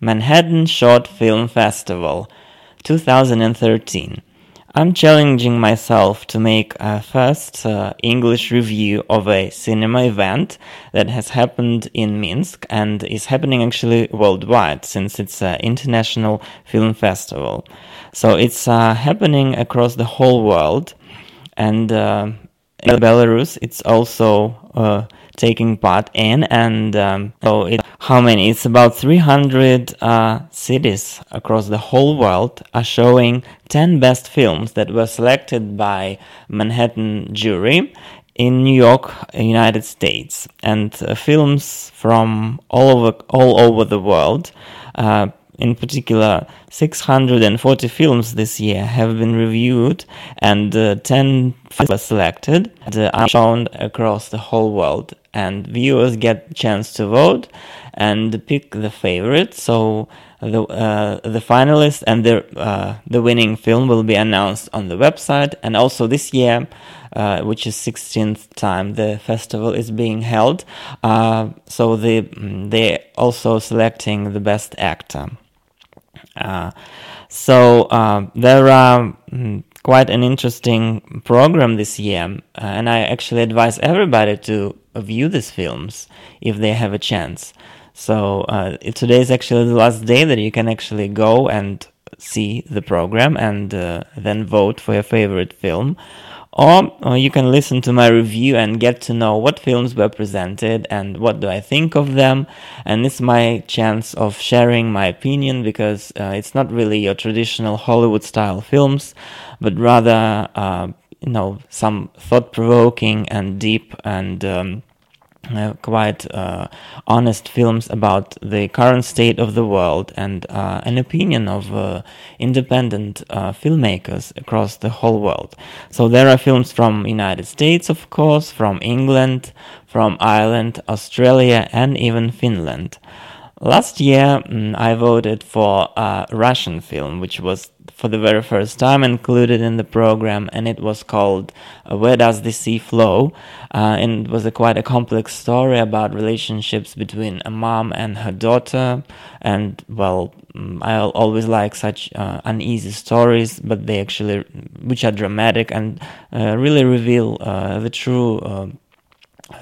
Manhattan Short Film Festival 2013. I'm challenging myself to make a first uh, English review of a cinema event that has happened in Minsk and is happening actually worldwide since it's an international film festival. So it's uh, happening across the whole world and uh, in Belarus it's also uh, taking part in and um, so it, how many? It's about 300 uh, cities across the whole world are showing 10 best films that were selected by manhattan jury in new york united states. And uh, films from all over all over the world uh, in particular, 640 films this year have been reviewed and uh, 10 films were selected and uh, are shown across the whole world. And viewers get chance to vote and pick the favorite. So the uh, the finalist and the uh, the winning film will be announced on the website. And also this year, uh, which is 16th time the festival is being held. Uh, so they they also selecting the best actor. Uh, so uh, there are mm, quite an interesting program this year, uh, and I actually advise everybody to view these films if they have a chance. So uh, today is actually the last day that you can actually go and see the program and then vote for your favorite film or, or you can listen to my review and get to know what films were presented and what do I think of them. And it's my chance of sharing my opinion because uh, it's not really your traditional Hollywood style films, but rather, uh, you know, some thought provoking and deep and um, uh, quite uh, honest films about the current state of the world and uh, an opinion of uh, independent uh, filmmakers across the whole world. So there are films from United States, of course, from England, from Ireland, Australia, and even Finland. Last year, mm, I voted for a Russian film, which was for the very first time included in the program, and it was called uh, "Where Does the Sea Flow?" Uh, and it was a quite a complex story about relationships between a mom and her daughter. And well, mm, I always like such uh, uneasy stories, but they actually, which are dramatic and uh, really reveal uh, the true uh,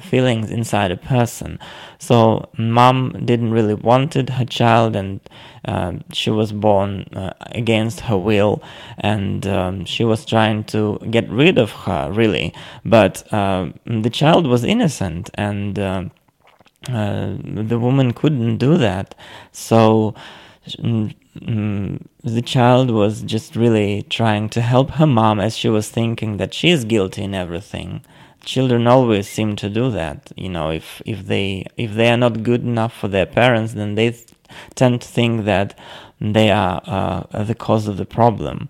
feelings inside a person. So mom didn't really wanted her child, and uh, she was born uh, against her will, and um, she was trying to get rid of her really. But uh, the child was innocent, and uh, uh, the woman couldn't do that. So. Mm, the child was just really trying to help her mom as she was thinking that she is guilty in everything children always seem to do that you know if if they if they are not good enough for their parents then they th- tend to think that they are uh, the cause of the problem.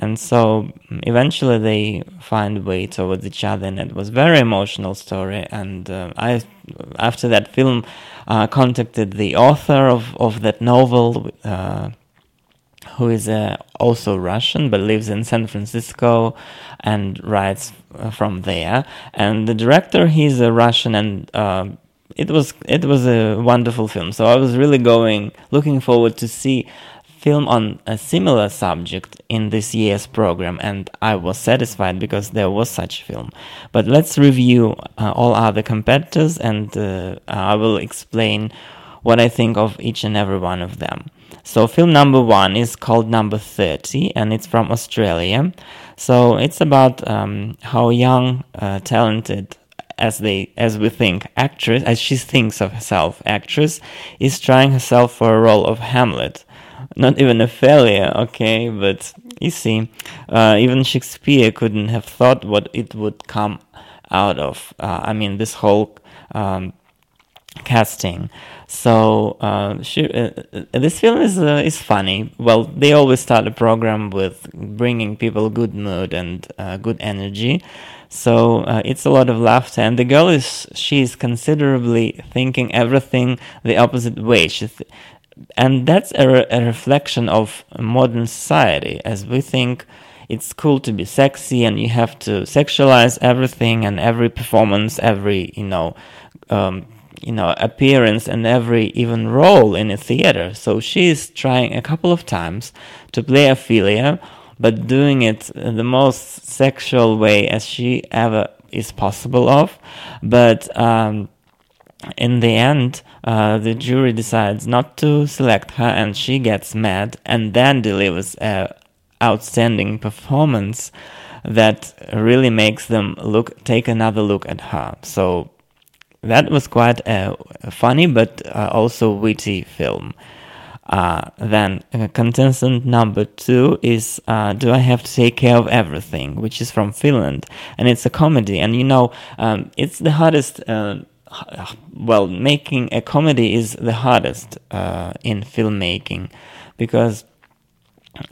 And so eventually they find way towards each other and it was very emotional story. And uh, i after that film uh, contacted the author of, of that novel uh, who is uh, also Russian but lives in San Francisco and writes uh, from there. And the director, he's a Russian, and uh, it was it was a wonderful film. So I was really going looking forward to see film on a similar subject in this year's program and I was satisfied because there was such film. But let's review uh, all other competitors and uh, I will explain what I think of each and every one of them. So film number one is called Number 30 and it's from Australia. So it's about um, how young, uh, talented, as they as we think actress as she thinks of herself actress is trying herself for a role of Hamlet. Not even a failure, okay, but you see, uh, even Shakespeare couldn't have thought what it would come out of. Uh, I mean, this whole um, casting. So uh, she, uh, uh, this film is uh, is funny. Well, they always start a program with bringing people good mood and uh, good energy. So uh, it's a lot of laughter, and the girl is she is considerably thinking everything the opposite way. She th- and that's a, re- a reflection of modern society, as we think it's cool to be sexy and you have to sexualize everything and every performance, every you know. Um, you know appearance and every even role in a theater. So she's trying a couple of times to play Ophelia, but doing it the most sexual way as she ever is possible of. But um, in the end, uh, the jury decides not to select her, and she gets mad, and then delivers a outstanding performance that really makes them look take another look at her. So that was quite a, funny but uh, also witty film. Uh, then uh, contestant number two is uh, Do I Have to Take Care of Everything, which is from Finland, and it's a comedy. And you know, um, it's the hardest. Uh, well, making a comedy is the hardest uh, in filmmaking because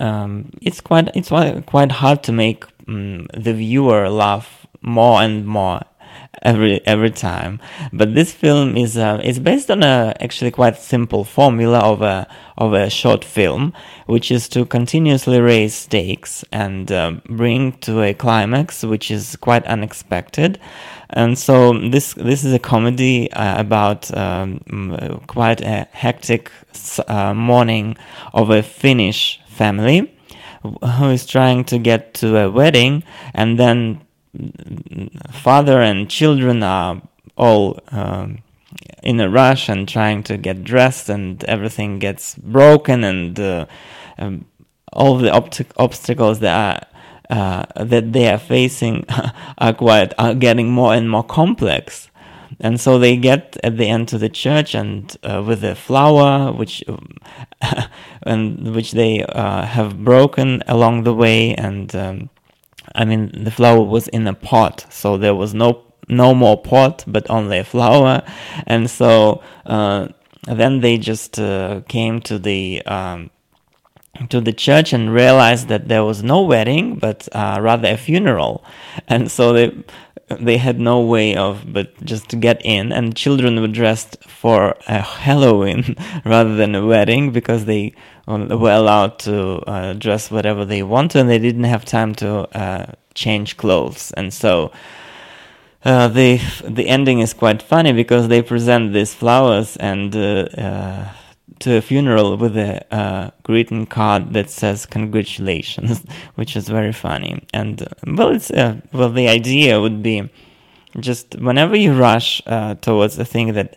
um, it's quite it's quite hard to make um, the viewer laugh more and more every every time. But this film is uh, is based on a actually quite simple formula of a of a short film, which is to continuously raise stakes and uh, bring to a climax, which is quite unexpected. And so this this is a comedy uh, about um, quite a hectic uh, morning of a Finnish family who is trying to get to a wedding and then father and children are all um, in a rush and trying to get dressed and everything gets broken and uh, um, all the obstacles that are uh, that they are facing are quite are getting more and more complex. And so they get at the end to the church and uh, with a flower which and which they uh, have broken along the way and um, I mean the flower was in a pot so there was no no more pot but only a flower. And so uh, then they just uh, came to the um, to the church and realized that there was no wedding but uh, rather a funeral. And so they they had no way of but just to get in and children were dressed for a halloween rather than a wedding because they were allowed to uh, dress whatever they wanted and they didn't have time to uh, change clothes and so uh, the the ending is quite funny because they present these flowers and uh, uh, to a funeral with a uh, greeting card that says congratulations, which is very funny. And well, it's well the idea would be just whenever you rush towards a thing that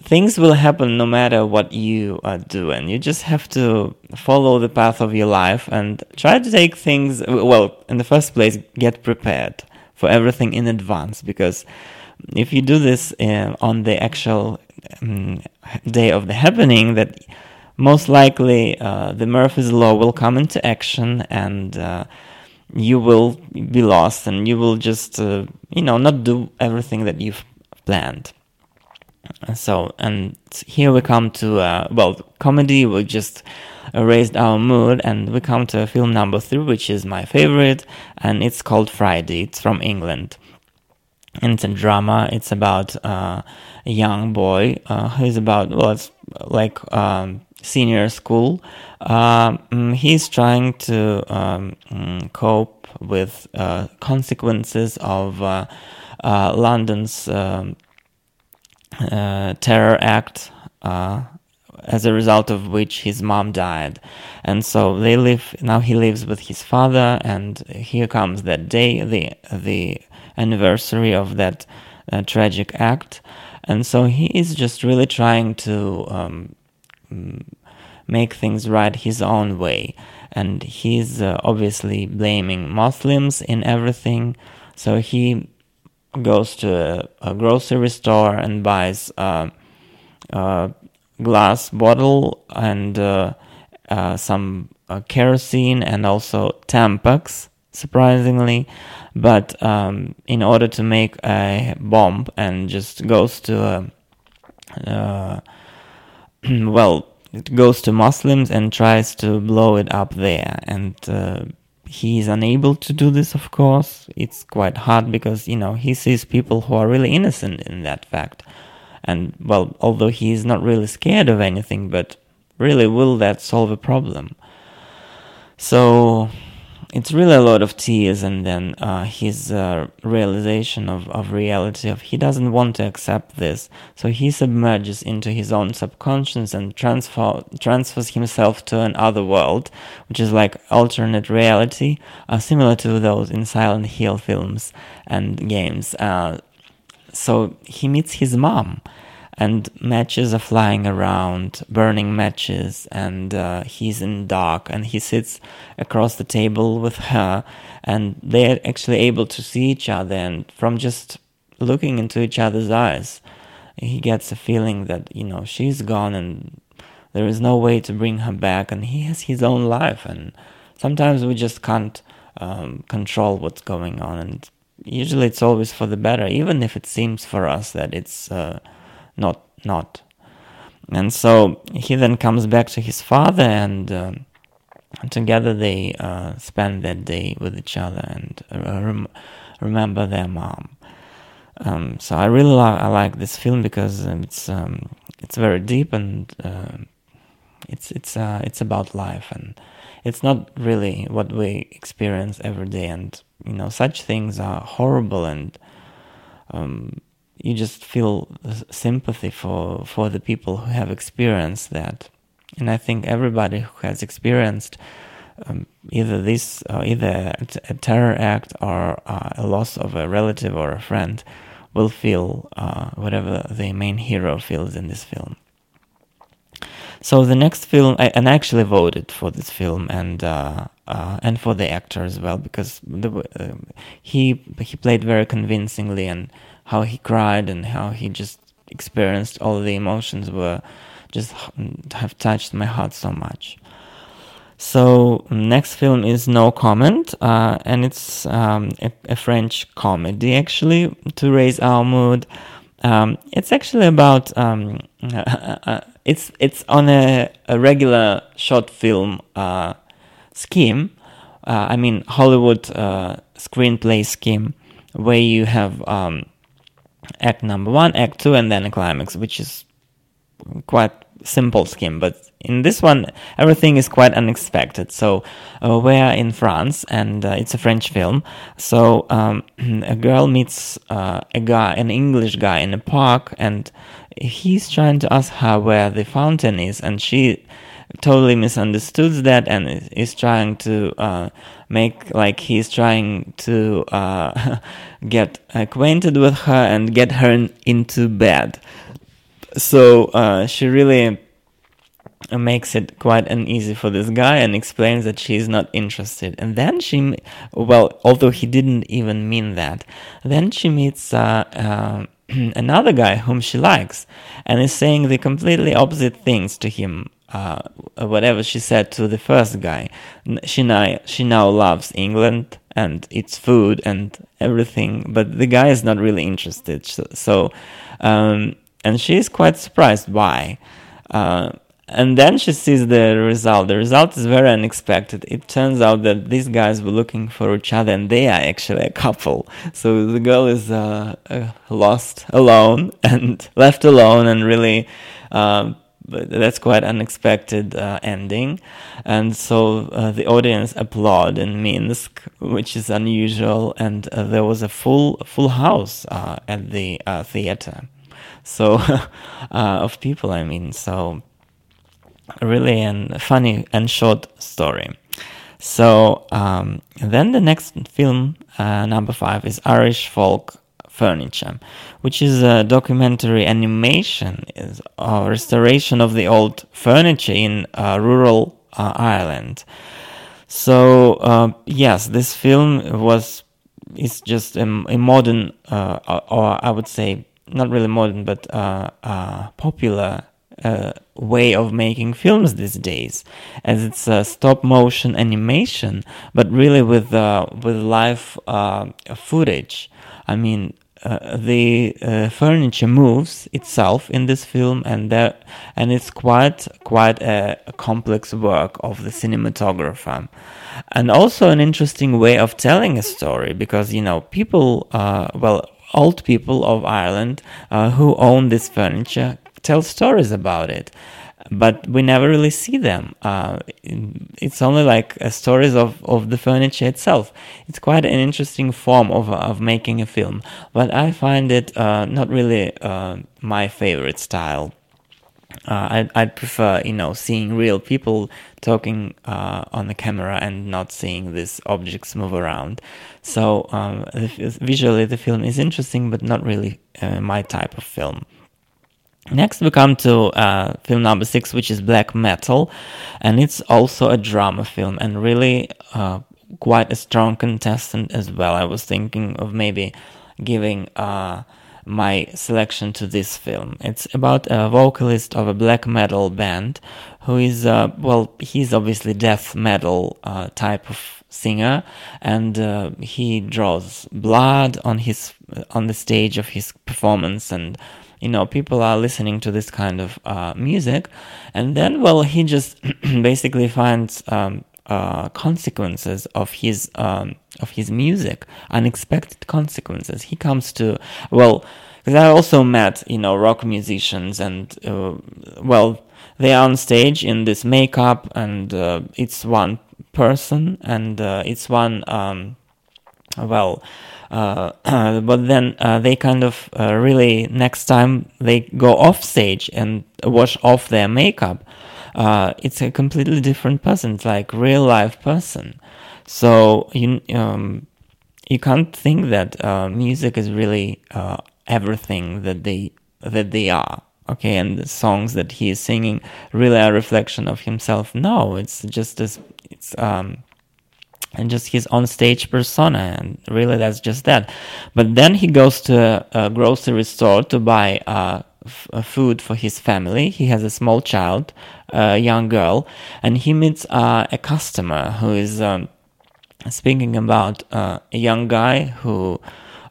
things will happen no matter what you are doing. you just have to follow the path of your life and try to take things. Well, in the first place, get prepared for everything in advance because if you do this uh, on the actual um, day of the happening, that most likely uh, the Murphy's Law will come into action and uh, you will be lost and you will just, uh, you know, not do everything that you've planned. So, and here we come to, uh, well, comedy, we just raised our mood and we come to film number three, which is my favorite, and it's called Friday. It's from England and it's a drama. It's about uh, a young boy uh, who's about well, it's like um, senior school. Um, he's trying to um, mm, cope with uh, consequences of uh, London's um, terror act. as a result of which his mom died, and so they live now. He lives with his father, and here comes that day. The the anniversary of that uh, tragic act. And so he is just really trying to um, make things right his own way. And he's uh, obviously blaming Muslims in everything. So he goes to a, a grocery store and buys a, a glass bottle and uh, uh, some uh, kerosene and also Tampax, surprisingly. But um, in order to make a bomb and just goes to a, uh, well it goes to Muslims and tries to blow it up there. And uh, is unable to do this of course. It's quite hard because you know he sees people who are really innocent in that fact. And well although he is not really scared of anything but really will that solve a problem? So it's really a lot of tears and then uh, his uh, realization of, of reality of he doesn't want to accept this. So he submerges into his own subconscious and transfer, transfers himself to another world which is like alternate reality uh, similar to those in silent hill films and games. Uh, so he meets his mom and matches are flying around, burning matches, and uh, he's in dark, and he sits across the table with her, and they're actually able to see each other, and from just looking into each other's eyes, he gets a feeling that you know she's gone, and there is no way to bring her back, and he has his own life, and sometimes we just can't um, control what's going on, and usually it's always for the better, even if it seems for us that it's. Uh, not not. And so he then comes back to his father, and uh, together they uh, spend that day with each other and uh, rem- remember their mom. Um, so I really li- I like this film because it's um, it's very deep and uh, it's it's uh, it's about life and it's not really what we experience every day and you know such things are horrible and um, you just feel sympathy for for the people who have experienced that. And i think everybody who has experienced um, either this uh, either a terror act or uh, a loss of a relative or a friend will feel uh, whatever the main hero feels in this film. So the next film I, and I actually voted for this film and uh, uh, and for the actor as well because the, uh, he he played very convincingly and how he cried and how he just experienced all the emotions were just have touched my heart so much. So next film is No Comment, uh, and it's um, a, a, French comedy actually to raise our mood. Um, it's actually about um, uh, it's it's on a, a regular short film uh, scheme. Uh, I mean Hollywood uh, screenplay scheme where you have um, act number one, act two, and then a climax, which is quite simple scheme. But in this one, everything is quite unexpected. So uh, we're in France, and uh, it's a French film. So um, a girl meets uh, a guy, an English guy, in a park, and he's trying to ask her where the fountain is, and she totally misunderstands that and is trying to uh, make like he's trying to uh, get acquainted with her and get her in, into bed. So uh, she really makes it quite uneasy for this guy and explains that she's not interested. And then she, well, although he didn't even mean that, then she meets uh, uh, another guy whom she likes and is saying the completely opposite things to him uh, whatever she said to the first guy. She now she now loves England and its food and everything, but the guy is not really interested. So, um, and she is quite surprised why. Uh, and then she sees the result. The result is very unexpected. It turns out that these guys were looking for each other, and they are actually a couple. So the girl is uh, uh, lost, alone, and left alone, and really uh, but that's quite unexpected uh, ending. And so uh, the audience applaud in minsk which is unusual. And uh, there was a full full house uh, at the uh, theater. So uh, of people i mean. So really a funny and short story. So um, then the next film number five is irish folk furniture, which is a documentary animation, is a restoration of the old furniture in uh, rural uh, Ireland. So uh, yes, this film was is just a, a modern, uh, or I would say not really modern, but uh, uh, popular uh, way of making films these days, as it's a stop motion animation, but really with uh, with live uh, footage. I mean, uh, the uh, furniture moves itself in this film, and there, and it's quite quite a, a, complex work of the cinematographer, and also an interesting way of telling a story because you know people, uh, well, old people of Ireland uh, who own this furniture tell stories about it. But we never really see them. Uh, it's only like stories of, of the furniture itself. It's quite an interesting form of, of making a film, but I find it uh, not really uh, my favorite style. Uh, I'd, I'd, prefer, you know, seeing real people talking uh, on the camera and not seeing these objects move around. So um, visually, the film is interesting, but not really uh, my type of film. Next, we come to uh, film number six, which is Black Metal, and it's also a drama film and really uh, quite a strong contestant as well. I was thinking of maybe giving uh, my selection to this film. It's about a vocalist of a black metal band who is, uh, well, he's obviously death metal uh, type of singer, and uh, he draws blood on his on the stage of his performance and you know people are listening to this kind of uh, music. And then well he just basically finds um, uh, consequences of his um, of his music unexpected consequences. He comes to well because i also met you know rock musicians and uh, well they are on stage in this makeup and uh, it's one person and uh, it's one um, well but then uh, they kind of uh, really next time they go off stage and wash off their makeup it's a completely different person it's like real life person. So you um, you can't think that music is really everything that they that they are okay? And the songs that he is singing really are a reflection of himself. No it's just as it's um and just his on stage persona and really that's just that. But then he goes to a, grocery store to buy uh, f- food for his family. He has a small child a young girl and he meets uh, a customer who is um, speaking about uh, a young guy who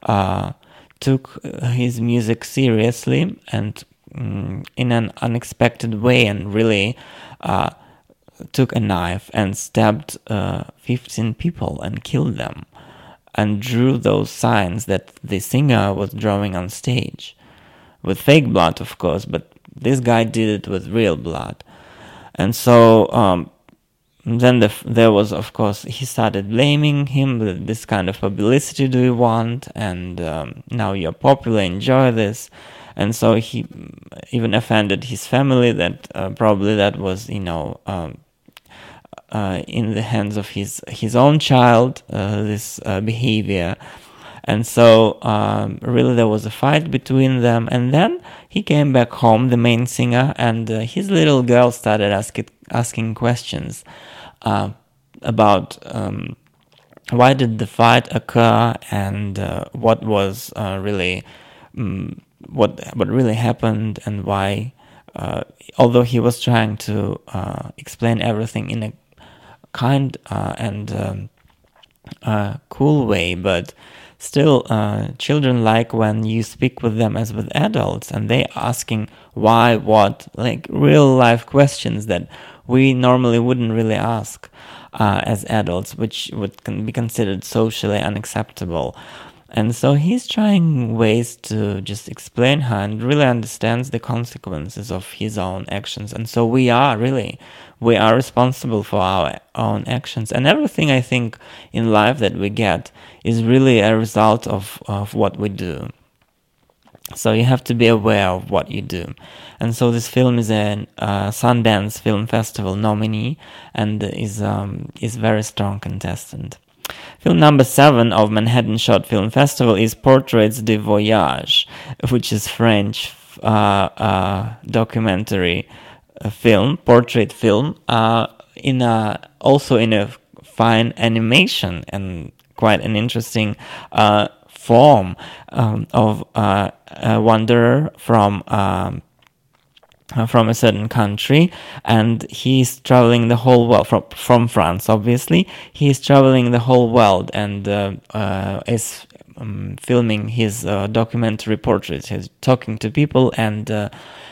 uh, took his music seriously and um, in an unexpected way and really uh, took a knife and stabbed uh, 15 people and killed them and drew those signs that the singer was drawing on stage. With fake blood of course but this guy did it with real blood. And so um, then the, there was of course he started blaming him this kind of publicity do you want? And um, now you're popular enjoy this. And so he even offended his family that uh, probably that was you know um, in the hands of his his own child uh, this uh, behavior. And so um, really there was a fight between them. And then he came back home the main singer and uh, his little girl started asking asking questions uh, about um, why did the fight occur and uh, what was really um, what what really happened and why although he was trying to explain everything in a kind uh, and um, uh, cool way, but still, uh, children like when you speak with them as with adults and they asking why, what, like real life questions that we normally wouldn't really ask uh, as adults, which would be considered socially unacceptable. And so he's trying ways to just explain her and really understands the consequences of his own actions. And so we are really, we are responsible for our own actions. And everything I think in life that we get is really a result of, of what we do. So you have to be aware of what you do. And so this film is a uh, Sundance Film Festival nominee and is, um, is very strong contestant. Film number seven of Manhattan Short Film Festival is Portraits de Voyage, which is French uh, uh, documentary uh, film, portrait film, uh, in a also in a fine animation and quite an interesting uh, form um, of uh, a wanderer from. Um, from a certain country and he's traveling the whole world from from France obviously. He's traveling the whole world and uh, uh, is um, filming his uh, documentary portraits. He's talking to people and uh,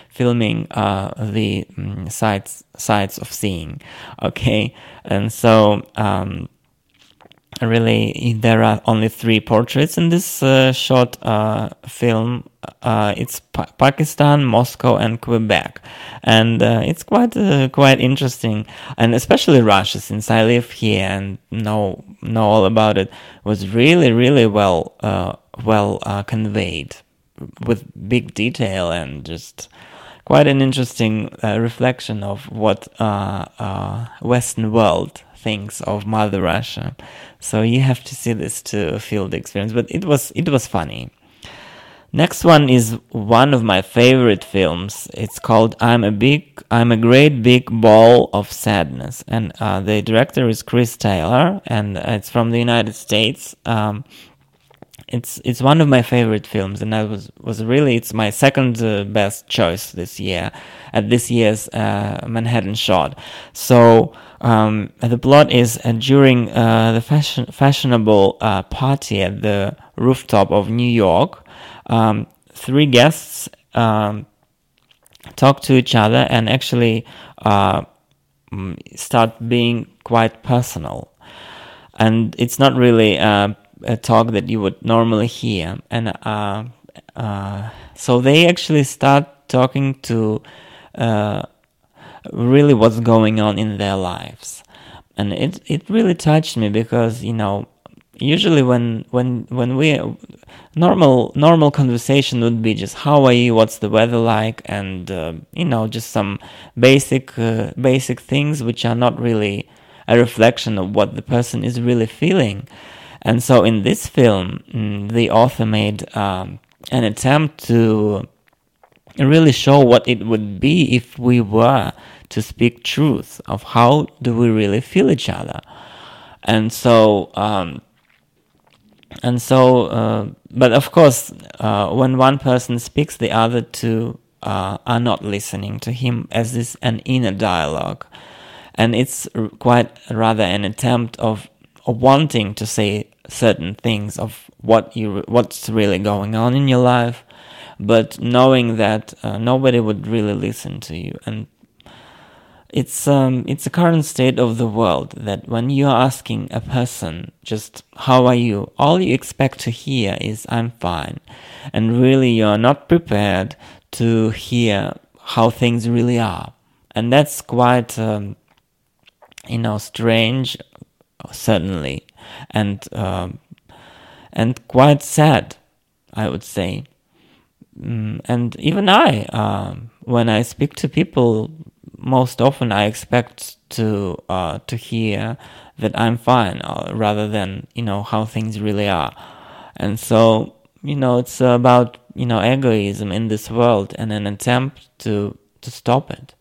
filming uh, the um, sites sites of seeing. Okay? And so um, really there are only three portraits in this uh, short uh, film. Uh, it's pa- Pakistan, Moscow, and Quebec, and uh, it's quite uh, quite interesting, and especially Russia, since I live here and know know all about it, was really really well uh, well conveyed with big detail and just quite an interesting reflection of what Western world thinks of Mother Russia. So you have to see this to feel the experience. But it was it was funny. Next one is one of my favorite films. It's called "I'm a Big, I'm a Great Big Ball of Sadness," and uh, the director is Chris Taylor, and it's from the United States. Um, it's it's one of my favorite films, and I was was really it's my second uh, best choice this year at this year's uh, Manhattan Short. So um, the plot is uh, during uh, the fashion, fashionable uh, party at the rooftop of New York, um, three guests um, talk to each other and actually uh, mm, start being quite personal. And it's not really uh, a talk that you would normally hear. And uh, so they actually start talking to really what's going on in their lives. And it it really touched me because you know usually when when when we normal normal conversation would be just how are you? What's the weather like? And uh, you know just some basic uh, basic things which are not really a reflection of what the person is really feeling and so in this film mm, the author made um, an attempt to really show what it would be if we were to speak truth of how do we really feel each other. And so um, and so uh, but of course uh, when one person speaks the other two uh, are not listening to him as this an inner dialogue. And it's quite rather an attempt of wanting to say certain things of what you what's really going on in your life but knowing that uh, nobody would really listen to you. And it's um it's a current state of the world that when you are asking a person just how are you? all you expect to hear is i'm fine. And really you're not prepared to hear how things really are. And that's quite um, you know strange certainly and um, and quite sad i would say. Mm, and even i um, when i speak to people most often I expect to uh, to hear that I'm fine, uh, rather than you know how things really are, and so you know it's about you know egoism in this world and an attempt to to stop it.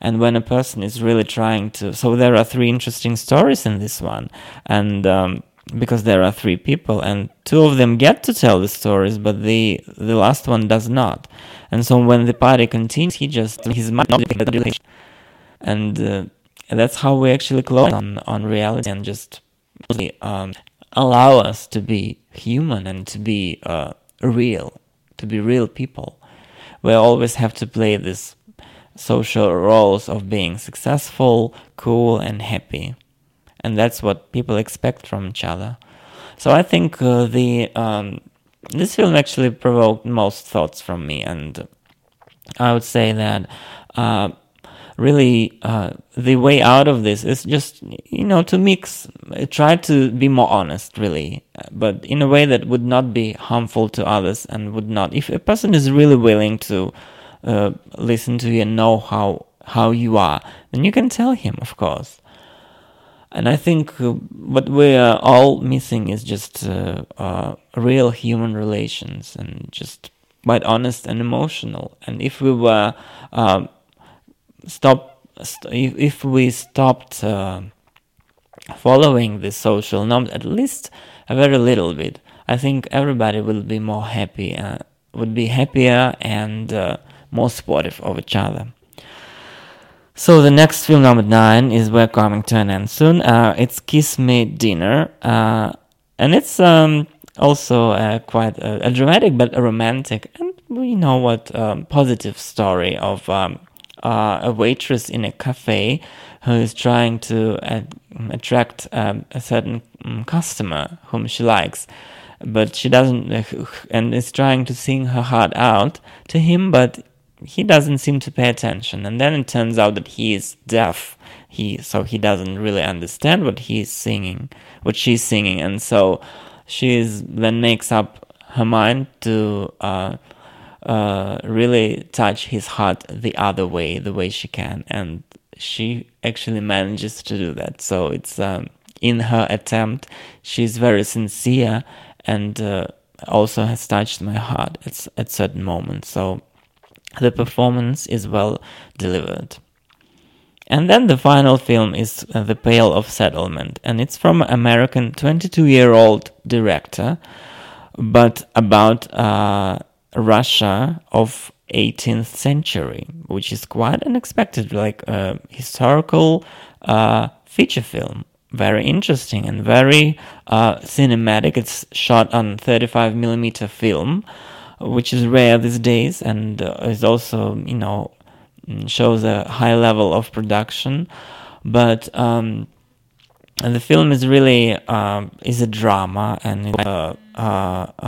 And when a person is really trying to, so there are three interesting stories in this one, and um, because there are three people, and two of them get to tell the stories, but the the last one does not. And so when the party continues, he just his mind and uh, that's how we actually close on on reality and just um, allow us to be human and to be uh, real, to be real people. We always have to play this social roles of being successful, cool, and happy, and that's what people expect from each other. So I think uh, the um, this film actually provoked most thoughts from me, and I would say that uh, really uh, the way out of this is just you know to mix try to be more honest really. But in a way that would not be harmful to others and would not if a person is really willing to uh, listen to you and know how how you are then you can tell him of course and I think uh, what we are all missing is just uh, uh, real human relations and just quite honest and emotional. And if we were um, stop st- if we stopped uh, following the social norms at least a very little bit i think everybody will be more happy uh, would be happier and uh, more supportive of each other. So the next film number nine is we're coming to an end soon. Uh, it's Kismet Diner uh, and it's um, also uh, quite a, a, dramatic but a romantic and we know what um, positive story of um, uh, a waitress in a cafe who is trying to uh, attract um, a certain um, customer whom she likes but she doesn't and is trying to sing her heart out to him but he doesn't seem to pay attention. And then it turns out that he is deaf. He so he doesn't really understand what he's singing what she's singing. And so she then makes up her mind to uh, uh, really touch his heart the other way the way she can. And she actually manages to do that. So it's um, in her attempt she's very sincere and uh, also has touched my heart at, at certain moments. So the performance is well delivered. And then the final film is uh, The Pale of Settlement, and it's from an American 22 year old director, but about uh, Russia of 18th century, which is quite unexpected, like a historical uh, feature film very interesting and very uh, cinematic. It's shot on 35 millimeter film, which is rare these days, and uh, is also you know mm, shows a high level of production. But um, the film is really um, is a drama and uh, uh,